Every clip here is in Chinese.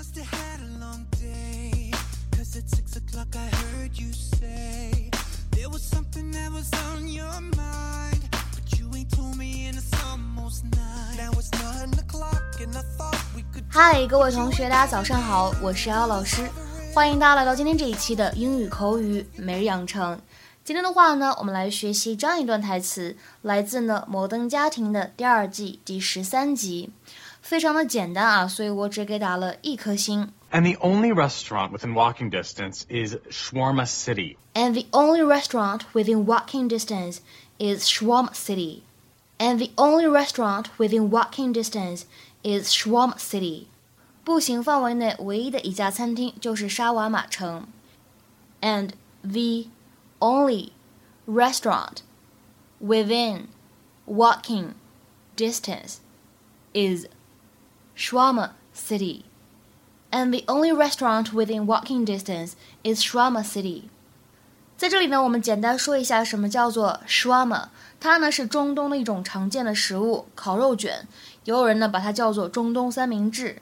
must have had a long day. Cause at six o'clock I heard you say there was something that was on your mind. But you ain't told me and it's almost nine. Now it's nine o'clock and I thought we could 嗨，各位同学，大家早上好，我是姚老师，欢迎大家来到今天这一期的英语口语每日养成。今天的话呢，我们来学习这样一段台词，来自呢《摩登家庭》的第二季第十三集，非常的简单啊，所以我只给打了一颗星。 And the only restaurant within walking distance is Shawarma City. And the only restaurant within walking distance is Shawarma City. And the only restaurant within walking distance is Shawarma City. 步行范围内唯一的一家餐厅就是沙瓦玛城。And the only restaurant within walking distance is Shawarma City. And the only restaurant within walking distance is Shawarma City. 在这里呢，我们简单说一下什么叫做 shawarma。它呢是中东的一种常见的食物，烤肉卷。也有人呢把它叫做中东三明治。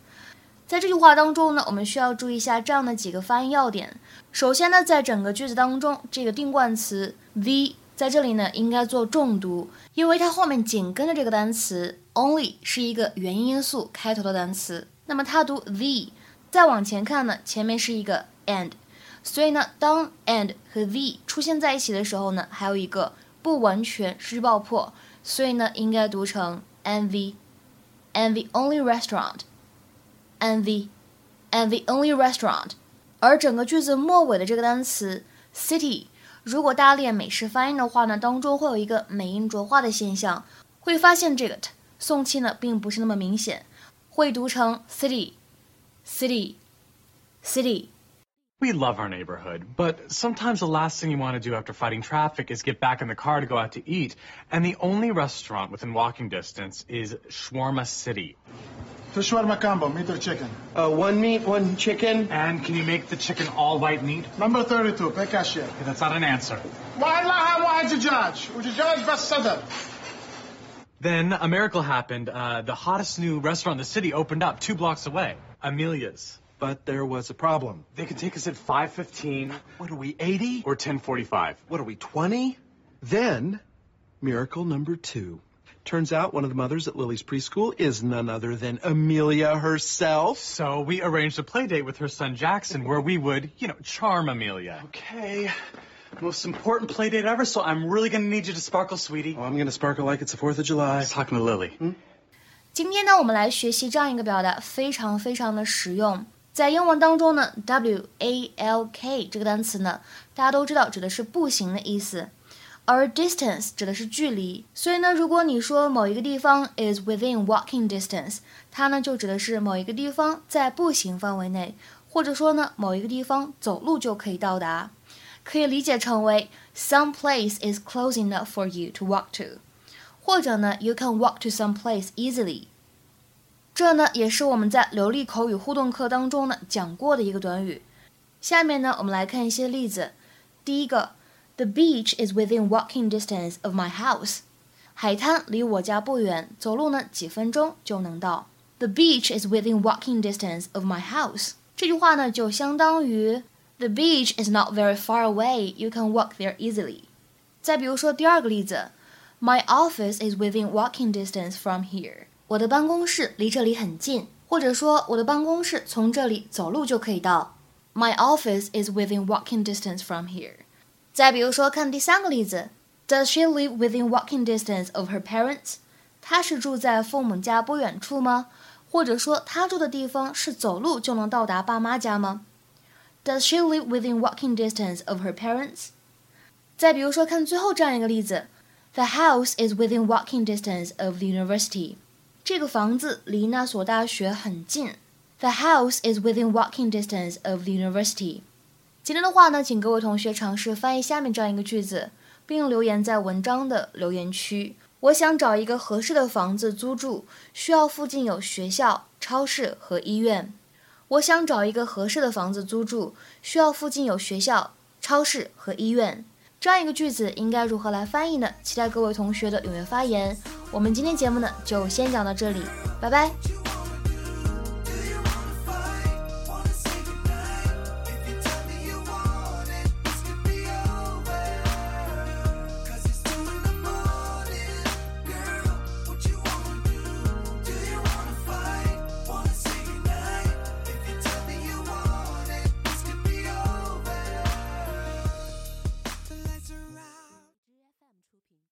在这句话当中呢，我们需要注意一下这样的几个发音要点。首先呢，在整个句子当中，这个定冠词 the 在这里呢应该做重读，因为它后面紧跟着这个单词 only 是一个元音因素开头的单词，那么它读 the。再往前看呢，前面是一个 and，所以呢，当 and 和 the 出现在一起的时候呢，还有一个不完全失去爆破，所以呢，应该读成 and the，and the only restaurant，and the，and the only restaurant。而整个句子末尾的这个单词 city，如果大家练美式发音的话呢，当中会有一个美音浊化的现象，会发现这个 t 送气呢并不是那么明显，会读成 city。city, city. We love our neighborhood, but sometimes the last thing you want to do after fighting traffic is get back in the car to go out to eat, and the only restaurant within walking distance is Shawarma City. Fish shawarma combo, meat or chicken. Uh, one meat, one chicken. And can you make the chicken all white meat? Number 32, pay cashier. Okay, that's not an answer. والله واحد جاج وجاج بس صدر. Then a miracle happened. Uh, the hottest new restaurant in the city opened up two blocks away, Amelia's. But there was a problem. They could take us at 5:15 What are we, 80? or 10:45. What are we, 20? Then, miracle number two. Turns out one of the mothers at Lily's preschool is none other than Amelia herself. So we arranged a play date with her son Jackson where we would, you know, charm Amelia. Okay. Most important play date ever, so I'm really gonna need you to sparkle, sweetie. Oh, I'm gonna sparkle like it's the 4th of July. I was talking to Lily. 今天呢，我们来学习这样一个表达，非常非常的实用。在英文当中呢，W A L K 这个单词呢，大家都知道指的是步行的意思，而 distance 指的是距离。所以呢，如果你说某一个地方 is within walking distance，它呢就指的是某一个地方在步行范围内，或者说呢某一个地方走路就可以到达，可以理解成为 some place is close enough for you to walk to，或者呢 you can walk to some place easily。这呢也是我们在流利口语互动课当中呢讲过的一个短语。下面呢我们来看一些例子。第一个，The beach is within walking distance of my house。海滩离我家不远，走路呢几分钟就能到。The beach is within walking distance of my house。这句话呢就相当于 The beach is not very far away. You can walk there easily。再比如说第二个例子，My office is within walking distance from here。我的办公室离这里很近，或者说我的办公室从这里走路就可以到。My office is within walking distance from here。再比如说，看第三个例子，Does she live within walking distance of her parents？她是住在父母家不远处吗？或者说，她住的地方是走路就能到达爸妈家吗 ？Does she live within walking distance of her parents？再比如说，看最后这样一个例子，The house is within walking distance of the university。这个房子离那所大学很近。The house is within walking distance of the university。今天的话呢，请各位同学尝试翻译下面这样一个句子，并留言在文章的留言区。我想找一个合适的房子租住，需要附近有学校、超市和医院。我想找一个合适的房子租住，需要附近有学校、超市和医院。这样一个句子应该如何来翻译呢？期待各位同学的踊跃发言。我们今天节目呢就先讲到这里，拜拜。